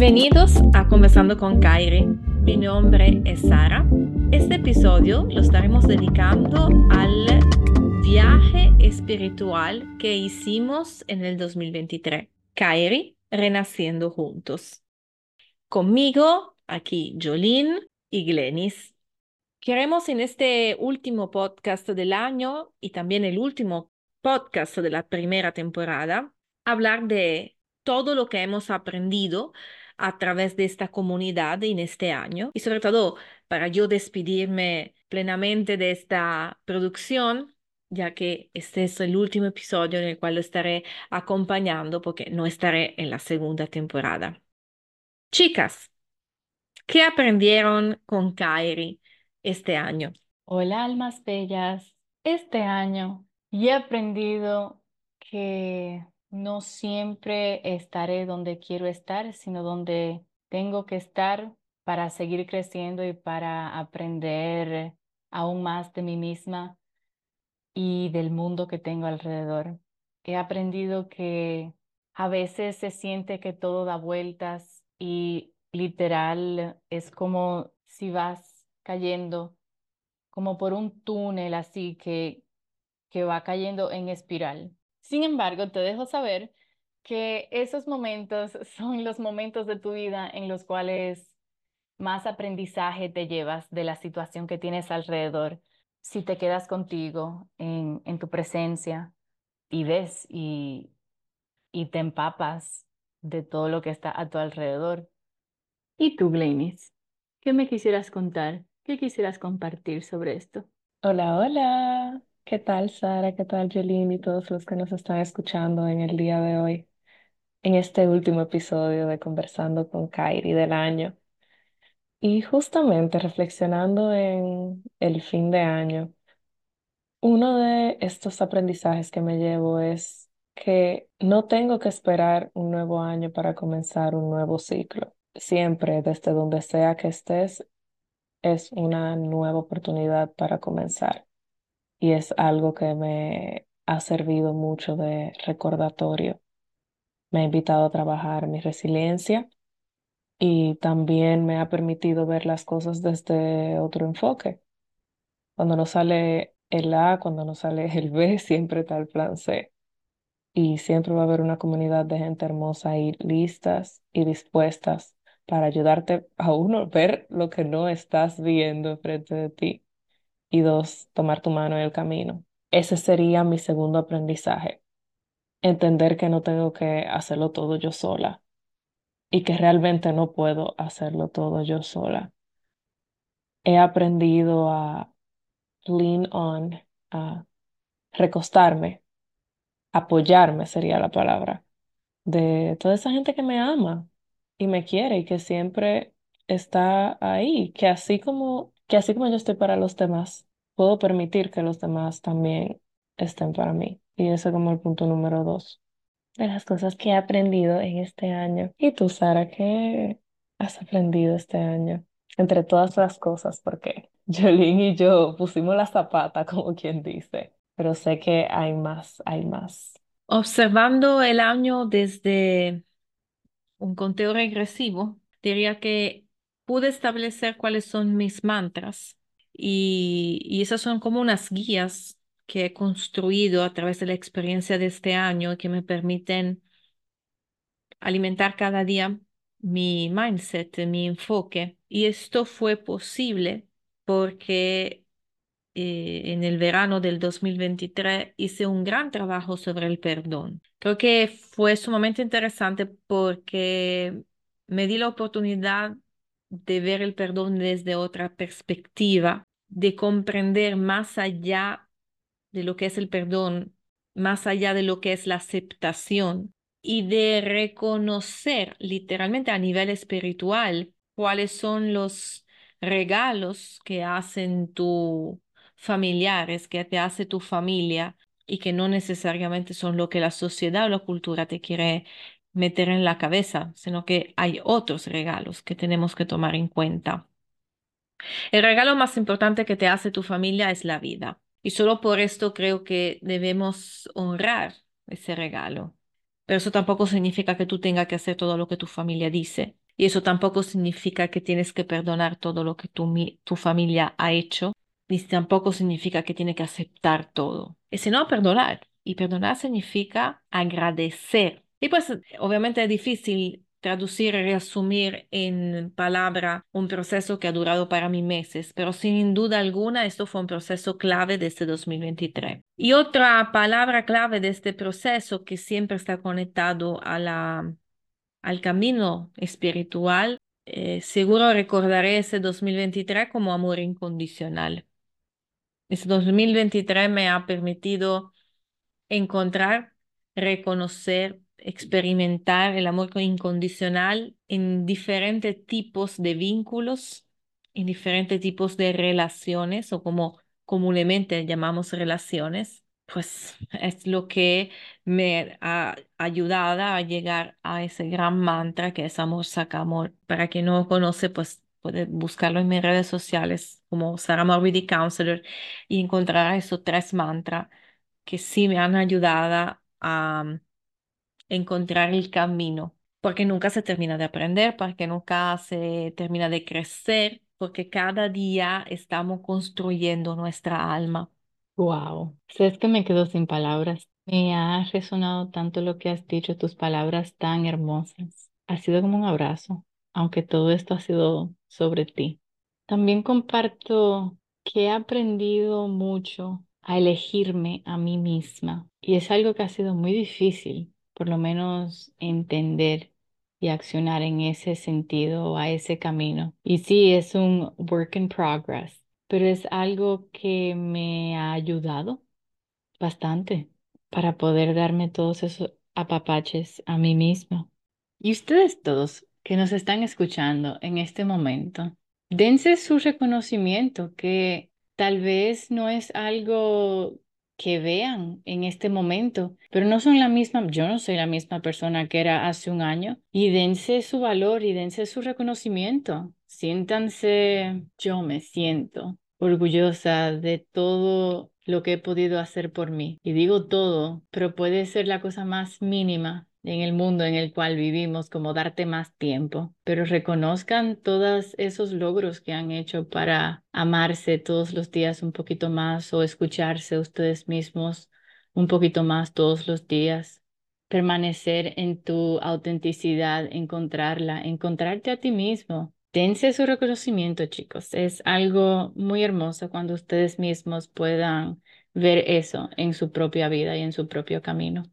Bienvenidos a Conversando con Kairi. Mi nombre es Sara. Este episodio lo estaremos dedicando al viaje espiritual que hicimos en el 2023. Kairi, renaciendo juntos. Conmigo, aquí Jolene y Glenis. Queremos en este último podcast del año y también el último podcast de la primera temporada hablar de todo lo que hemos aprendido a través de esta comunidad en este año y sobre todo para yo despedirme plenamente de esta producción ya que este es el último episodio en el cual lo estaré acompañando porque no estaré en la segunda temporada. Chicas, ¿qué aprendieron con Kairi este año? Hola, almas bellas. Este año he aprendido que no siempre estaré donde quiero estar, sino donde tengo que estar para seguir creciendo y para aprender aún más de mí misma y del mundo que tengo alrededor. He aprendido que a veces se siente que todo da vueltas y literal es como si vas cayendo como por un túnel así que, que va cayendo en espiral. Sin embargo, te dejo saber que esos momentos son los momentos de tu vida en los cuales más aprendizaje te llevas de la situación que tienes alrededor. Si te quedas contigo en, tu presencia y ves y, y te empapas de todo lo que está a tu alrededor. ¿Y tú, Glenis? ¿Qué me quisieras contar? ¿Qué quisieras compartir sobre esto? Hola, hola. ¿Qué tal, Sara? ¿Qué tal, Jolene y todos los que nos están escuchando en el día de hoy? En este último episodio de Conversando con Kairi del año. Y justamente reflexionando en el fin de año, uno de estos aprendizajes que me llevo es que no tengo que esperar un nuevo año para comenzar un nuevo ciclo. Siempre, desde donde sea que estés, es una nueva oportunidad para comenzar y es algo que me ha servido mucho de recordatorio. Me ha invitado a trabajar mi resiliencia y también me ha permitido ver las cosas desde otro enfoque. Cuando no sale el A, cuando no sale el B, siempre está el plan C. Y siempre va a haber una comunidad de gente hermosa ahí listas y dispuestas para ayudarte a uno ver lo que no estás viendo frente de ti y dos, tomar tu mano en el camino. Ese sería mi segundo aprendizaje. Entender que no tengo que hacerlo todo yo sola y que realmente no puedo hacerlo todo yo sola. He aprendido a lean on, a recostarme, apoyarme sería la palabra, de toda esa gente que me ama y me quiere y que siempre está ahí, que así como que así como yo estoy para los demás, puedo permitir que los demás también estén para mí. Y ese es como el punto número dos de las cosas que he aprendido en este año. ¿Y tú, Sara, qué has aprendido este año? Entre todas las cosas, porque Jolene y yo pusimos la zapata, como quien dice, pero sé que hay más, hay más. Observando el año desde un conteo regresivo, diría que pude establecer cuáles son mis mantras y, y esas son como unas guías que he construido a través de la experiencia de este año que me permiten alimentar cada día mi mindset, mi enfoque. Y esto fue posible porque eh, en el verano del 2023 hice un gran trabajo sobre el perdón. Creo que fue sumamente interesante porque me di la oportunidad de ver el perdón desde otra perspectiva, de comprender más allá de lo que es el perdón, más allá de lo que es la aceptación y de reconocer literalmente a nivel espiritual cuáles son los regalos que hacen tus familiares, que te hace tu familia y que no necesariamente son lo que la sociedad o la cultura te quiere meter en la cabeza, sino que hay otros regalos que tenemos que tomar en cuenta. El regalo más importante que te hace tu familia es la vida. Y solo por esto creo que debemos honrar ese regalo. pero eso tampoco significa que tú tengas que hacer todo lo que tu familia dice. Y eso tampoco significa que tienes que perdonar todo lo que tu, tu familia ha hecho, ni tampoco significa que tienes que aceptar todo. Es sino perdonar. Y perdonar significa agradecer. Y pues obviamente es difícil traducir y resumir en palabra un proceso que ha durado para mí meses, pero sin duda alguna esto fue un proceso clave de este 2023. Y otra palabra clave de este proceso que siempre está conectado a la, al camino espiritual, eh, seguro recordaré ese 2023 como amor incondicional. Este 2023 me ha permitido encontrar, reconocer, experimentar el amor incondicional en diferentes tipos de vínculos, en diferentes tipos de relaciones o como comúnmente llamamos relaciones, pues es lo que me ha ayudado a llegar a ese gran mantra que es amor saca amor. Para quien no lo conoce, pues puede buscarlo en mis redes sociales como Sarah Morbidi Counselor y encontrar esos tres mantras que sí me han ayudado a encontrar el camino, porque nunca se termina de aprender, porque nunca se termina de crecer, porque cada día estamos construyendo nuestra alma. Wow, es que me quedo sin palabras. Me ha resonado tanto lo que has dicho, tus palabras tan hermosas. Ha sido como un abrazo, aunque todo esto ha sido sobre ti. También comparto que he aprendido mucho a elegirme a mí misma y es algo que ha sido muy difícil por lo menos entender y accionar en ese sentido, a ese camino. Y sí, es un work in progress, pero es algo que me ha ayudado bastante para poder darme todos esos apapaches a mí misma. Y ustedes todos que nos están escuchando en este momento, dense su reconocimiento que tal vez no es algo que vean en este momento, pero no son la misma, yo no soy la misma persona que era hace un año, y dense su valor y dense su reconocimiento. Siéntanse, yo me siento orgullosa de todo lo que he podido hacer por mí. Y digo todo, pero puede ser la cosa más mínima en el mundo en el cual vivimos, como darte más tiempo, pero reconozcan todos esos logros que han hecho para amarse todos los días un poquito más o escucharse ustedes mismos un poquito más todos los días. Permanecer en tu autenticidad, encontrarla, encontrarte a ti mismo. Dense su reconocimiento, chicos. Es algo muy hermoso cuando ustedes mismos puedan ver eso en su propia vida y en su propio camino.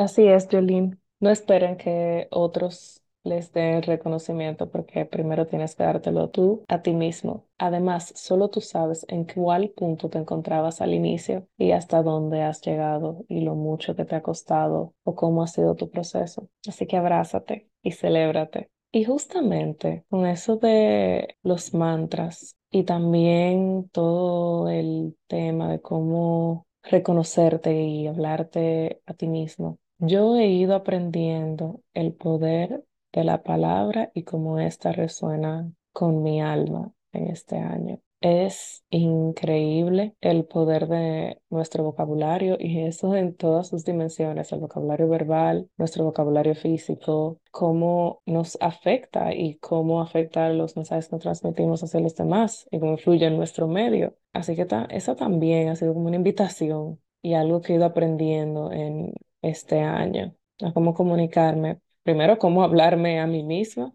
Así es, Jolene. No esperen que otros les den reconocimiento porque primero tienes que dártelo tú a ti mismo. Además, solo tú sabes en cuál punto te encontrabas al inicio y hasta dónde has llegado y lo mucho que te ha costado o cómo ha sido tu proceso. Así que abrázate y celébrate. Y justamente con eso de los mantras y también todo el tema de cómo reconocerte y hablarte a ti mismo, yo he ido aprendiendo el poder de la palabra y cómo ésta resuena con mi alma en este año. Es increíble el poder de nuestro vocabulario y eso en todas sus dimensiones, el vocabulario verbal, nuestro vocabulario físico, cómo nos afecta y cómo afecta los mensajes que transmitimos hacia los demás y cómo influye en nuestro medio. Así que eso también ha sido como una invitación y algo que he ido aprendiendo en este año, a cómo comunicarme, primero cómo hablarme a mí misma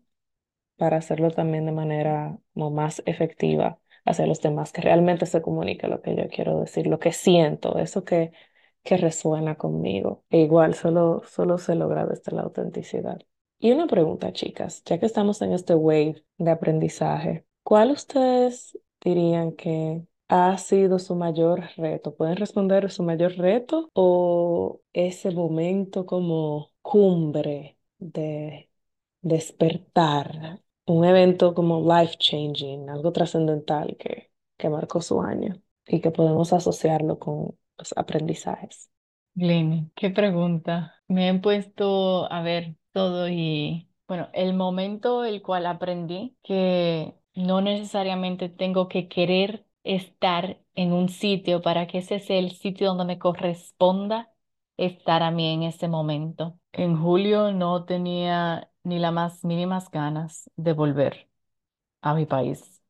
para hacerlo también de manera más efectiva hacia los demás, que realmente se comunique lo que yo quiero decir, lo que siento, eso que, que resuena conmigo. E igual solo, solo se logra desde la autenticidad. Y una pregunta, chicas, ya que estamos en este wave de aprendizaje, ¿cuál ustedes dirían que ha sido su mayor reto? ¿Pueden responder su mayor reto o ese momento como cumbre de despertar? Un evento como life changing, algo trascendental que, que marcó su año y que podemos asociarlo con los aprendizajes. Glenny, qué pregunta. Me he puesto a ver todo y, bueno, el momento el cual aprendí que no necesariamente tengo que querer estar en un sitio para que ese sea el sitio donde me corresponda estar a mí en ese momento. En julio no tenía ni las más mínimas ganas de volver a mi país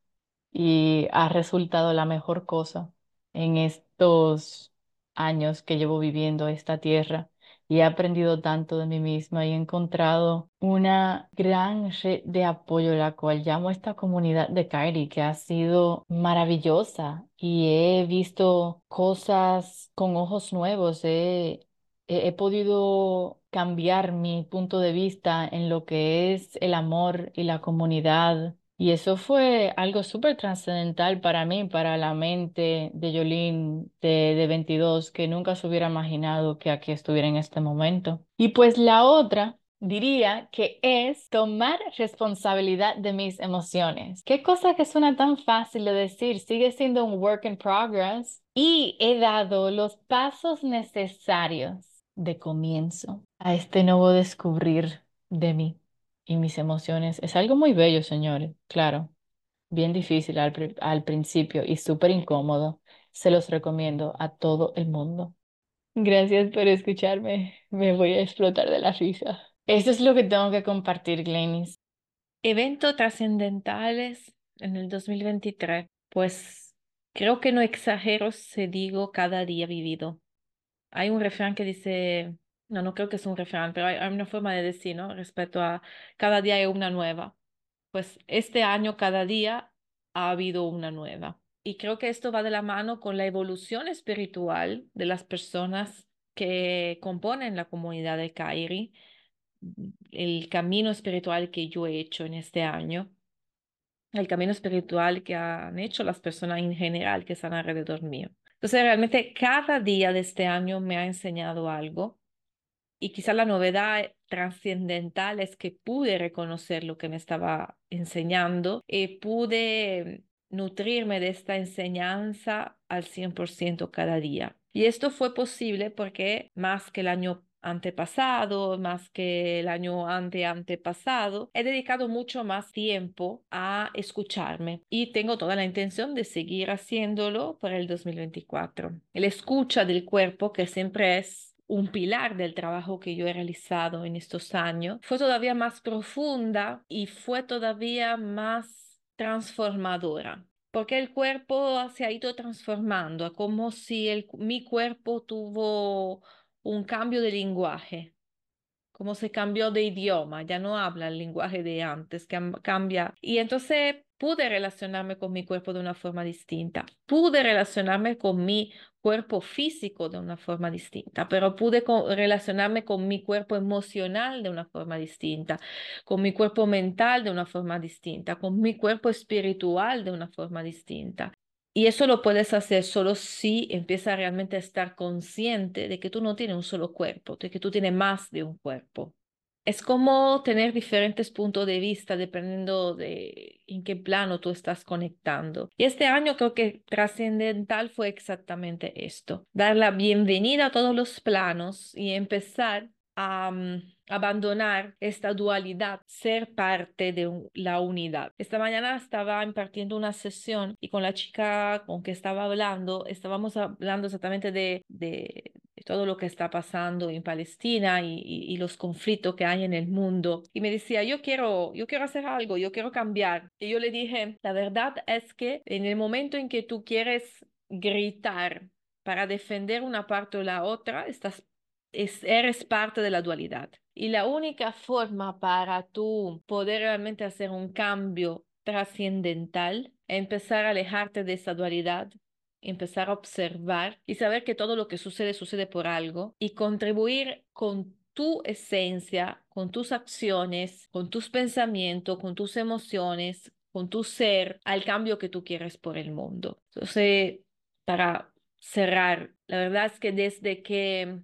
y ha resultado la mejor cosa en estos años que llevo viviendo esta tierra y he aprendido tanto de mí misma y he encontrado una gran red de apoyo, la cual llamo esta comunidad de Kairi, que ha sido maravillosa y he visto cosas con ojos nuevos. He, he, he podido cambiar mi punto de vista en lo que es el amor y la comunidad. Y eso fue algo súper trascendental para mí, para la mente de Yolín de, de 22, que nunca se hubiera imaginado que aquí estuviera en este momento. Y pues la otra diría que es tomar responsabilidad de mis emociones. Qué cosa que suena tan fácil de decir, sigue siendo un work in progress. Y he dado los pasos necesarios de comienzo a este nuevo descubrir de mí y mis emociones. Es algo muy bello, señores, claro. Bien difícil al, al principio y súper incómodo. Se los recomiendo a todo el mundo. Gracias por escucharme. Me voy a explotar de la risa. Eso es lo que tengo que compartir, Glenis. Eventos trascendentales en el 2023. Pues creo que no exagero si digo cada día vivido. Hay un refrán que dice, no, no creo que es un refrán, pero hay, hay una forma de decir, ¿no? Respecto a cada día hay una nueva. Pues este año cada día ha habido una nueva. Y creo que esto va de la mano con la evolución espiritual de las personas que componen la comunidad de Kairi, el camino espiritual que yo he hecho en este año, el camino espiritual que han hecho las personas en general que están alrededor mío. Entonces, realmente cada día de este año me ha enseñado algo y quizá la novedad trascendental es que pude reconocer lo que me estaba enseñando y pude nutrirme de esta enseñanza al 100% cada día. Y esto fue posible porque más que el año antepasado, más que el año ante antepasado, he dedicado mucho más tiempo a escucharme y tengo toda la intención de seguir haciéndolo para el 2024. El escucha del cuerpo, que siempre es un pilar del trabajo que yo he realizado en estos años, fue todavía más profunda y fue todavía más transformadora. Porque el cuerpo se ha ido transformando, como si el, mi cuerpo tuvo un cambio de lenguaje, como se cambió de idioma, ya no habla el lenguaje de antes, que cambia. Y entonces pude relacionarme con mi cuerpo de una forma distinta, pude relacionarme con mi cuerpo físico de una forma distinta, pero pude relacionarme con mi cuerpo emocional de una forma distinta, con mi cuerpo mental de una forma distinta, con mi cuerpo espiritual de una forma distinta. Y eso lo puedes hacer solo si empiezas realmente a estar consciente de que tú no tienes un solo cuerpo, de que tú tienes más de un cuerpo. Es como tener diferentes puntos de vista dependiendo de en qué plano tú estás conectando. Y este año creo que trascendental fue exactamente esto, dar la bienvenida a todos los planos y empezar a um, abandonar esta dualidad, ser parte de la unidad. Esta mañana estaba impartiendo una sesión y con la chica con que estaba hablando, estábamos hablando exactamente de todo lo que está pasando en Palestina y, los conflictos que hay en el mundo. Y me decía, yo quiero, yo quiero hacer algo, yo quiero cambiar. Y yo le dije, la verdad es que en el momento en que tú quieres gritar para defender una parte o la otra, estás es, eres parte de la dualidad. Y la única forma para tú poder realmente hacer un cambio trascendental, empezar a alejarte de esa dualidad, empezar a observar y saber que todo lo que sucede sucede por algo y contribuir con tu esencia, con tus acciones, con tus pensamientos, con tus emociones, con tu ser al cambio que tú quieres por el mundo. Entonces, para cerrar, la verdad es que desde que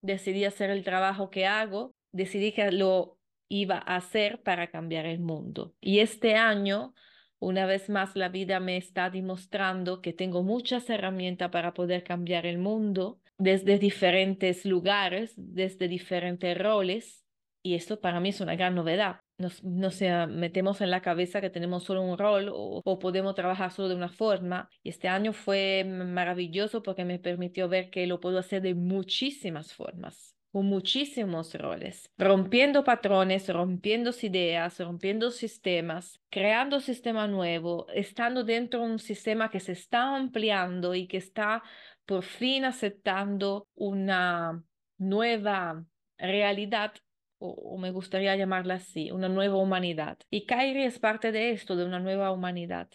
decidí hacer el trabajo que hago, decidí que lo iba a hacer para cambiar el mundo. Y este año, una vez más, la vida me está demostrando que tengo muchas herramientas para poder cambiar el mundo desde diferentes lugares, desde diferentes roles. Y esto para mí es una gran novedad. nos, no sé, metemos en la cabeza que tenemos solo un rol o, o, podemos trabajar solo de una forma. Y este año fue maravilloso porque me permitió ver que lo puedo hacer de muchísimas formas con muchísimos roles, rompiendo patrones, rompiendo ideas, rompiendo sistemas, creando sistema nuevo, estando dentro de un sistema que se está ampliando y que está por fin aceptando una nueva realidad o, me gustaría llamarla así, una nueva humanidad. Y Kairi es parte de esto, de una nueva humanidad.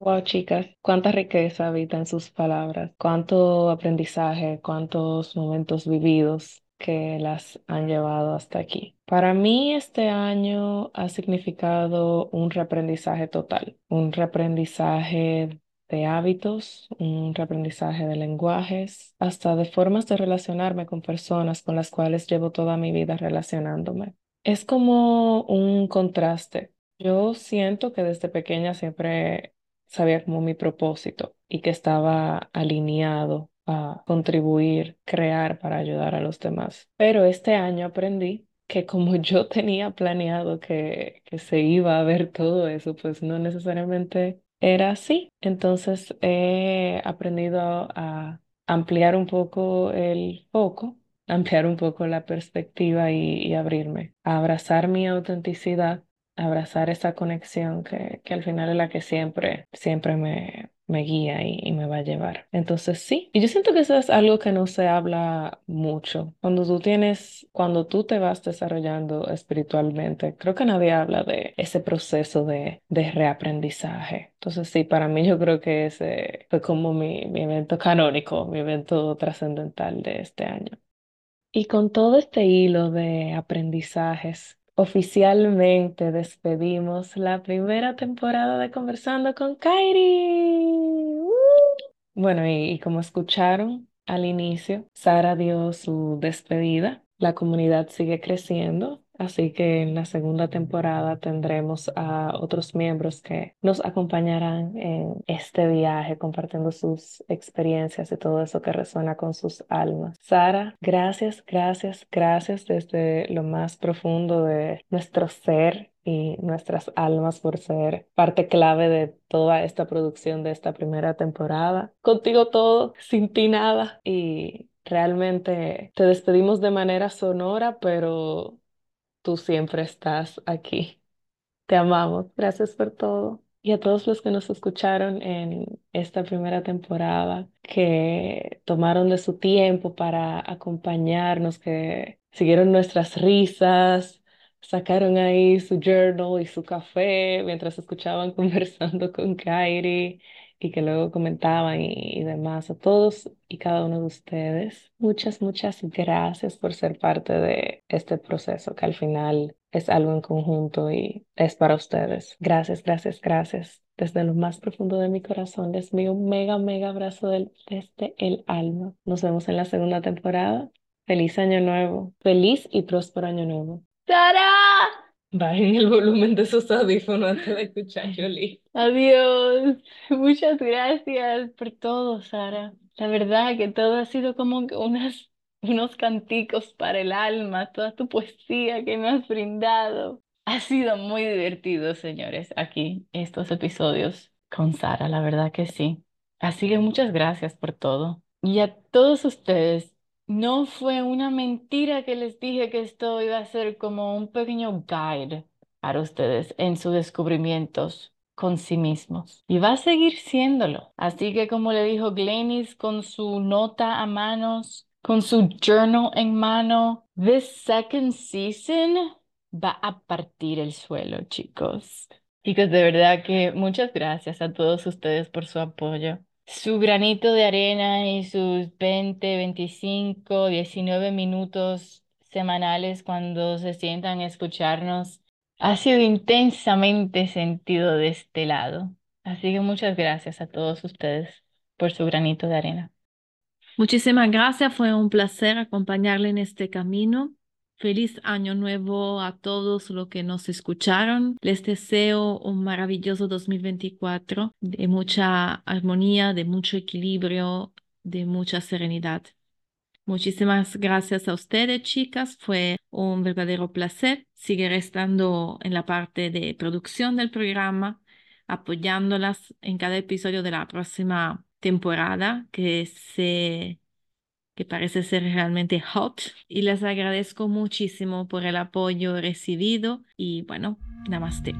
Wow, chicas, cuánta riqueza habita en sus palabras, cuánto aprendizaje, cuántos momentos vividos que las han llevado hasta aquí. Para mí este año ha significado un reaprendizaje total, un reaprendizaje de hábitos, un reaprendizaje de lenguajes, hasta de formas de relacionarme con personas con las cuales llevo toda mi vida relacionándome. Es como un contraste. Yo siento que desde pequeña siempre sabía como mi propósito y que estaba alineado a contribuir, crear para ayudar a los demás. Pero este año aprendí que como yo tenía planeado que, que se iba a ver todo eso, pues no necesariamente era así. Entonces he aprendido a ampliar un poco el foco, ampliar un poco la perspectiva y, abrirme, a abrazar mi autenticidad, abrazar esa conexión que, que al final es la que siempre, siempre me, me guía y, me va a llevar. Entonces sí, y yo siento que eso es algo que no se habla mucho. Cuando tú tienes, cuando tú te vas desarrollando espiritualmente, creo que nadie habla de ese proceso de, de reaprendizaje. Entonces sí, para mí yo creo que ese fue como mi, mi evento canónico, mi evento trascendental de este año. Y con todo este hilo de aprendizajes oficialmente despedimos la primera temporada de Conversando con Kairi. Bueno, y, y como escucharon al inicio, Sara dio su despedida. La comunidad sigue creciendo Así que en la segunda temporada tendremos a otros miembros que nos acompañarán en este viaje compartiendo sus experiencias y todo eso que resuena con sus almas. Sara, gracias, gracias, gracias desde lo más profundo de nuestro ser y nuestras almas por ser parte clave de toda esta producción de esta primera temporada. Contigo todo, sin ti nada y realmente te despedimos de manera sonora, pero tú siempre estás aquí. Te amamos. Gracias por todo. Y a todos los que nos escucharon en esta primera temporada, que tomaron de su tiempo para acompañarnos, que siguieron nuestras risas, sacaron ahí su journal y su café mientras escuchaban conversando con Kairi y que luego comentaban y, demás. A todos y cada uno de ustedes, muchas, muchas gracias por ser parte de este proceso que al final es algo en conjunto y es para ustedes. Gracias, gracias, gracias. Desde lo más profundo de mi corazón les envío un mega, mega abrazo del, desde el alma. Nos vemos en la segunda temporada. Feliz año nuevo. Feliz y próspero año nuevo. Bajen el volumen de sus audífonos antes de escuchar Jolie. Adiós. Muchas gracias por todo, Sara. La verdad que todo ha sido como unas, unos canticos para el alma, toda tu poesía que me has brindado. Ha sido muy divertido, señores, aquí estos episodios con Sara, la verdad que sí. Así que muchas gracias por todo. Y a todos ustedes, no fue una mentira que les dije que esto iba a ser como un pequeño guide para ustedes en sus descubrimientos con sí mismos. Y va a seguir siéndolo. Así que como le dijo Glenis con su nota a manos, con su journal en mano, this second season va a partir el suelo, chicos. Chicos, de verdad que muchas gracias a todos ustedes por su apoyo su granito de arena y sus 20, 25, 19 minutos semanales cuando se sientan a escucharnos ha sido intensamente sentido de este lado. Así que muchas gracias a todos ustedes por su granito de arena. Muchísimas gracias, fue un placer acompañarle en este camino. Feliz año nuevo a todos los que nos escucharon. Les deseo un maravilloso 2024 de mucha armonía, de mucho equilibrio, de mucha serenidad. Muchísimas gracias a ustedes, chicas. Fue un verdadero placer. seguir estando en la parte de producción del programa, apoyándolas en cada episodio de la próxima temporada que se que parece ser realmente hot y les agradezco muchísimo por el apoyo recibido y bueno, namaste.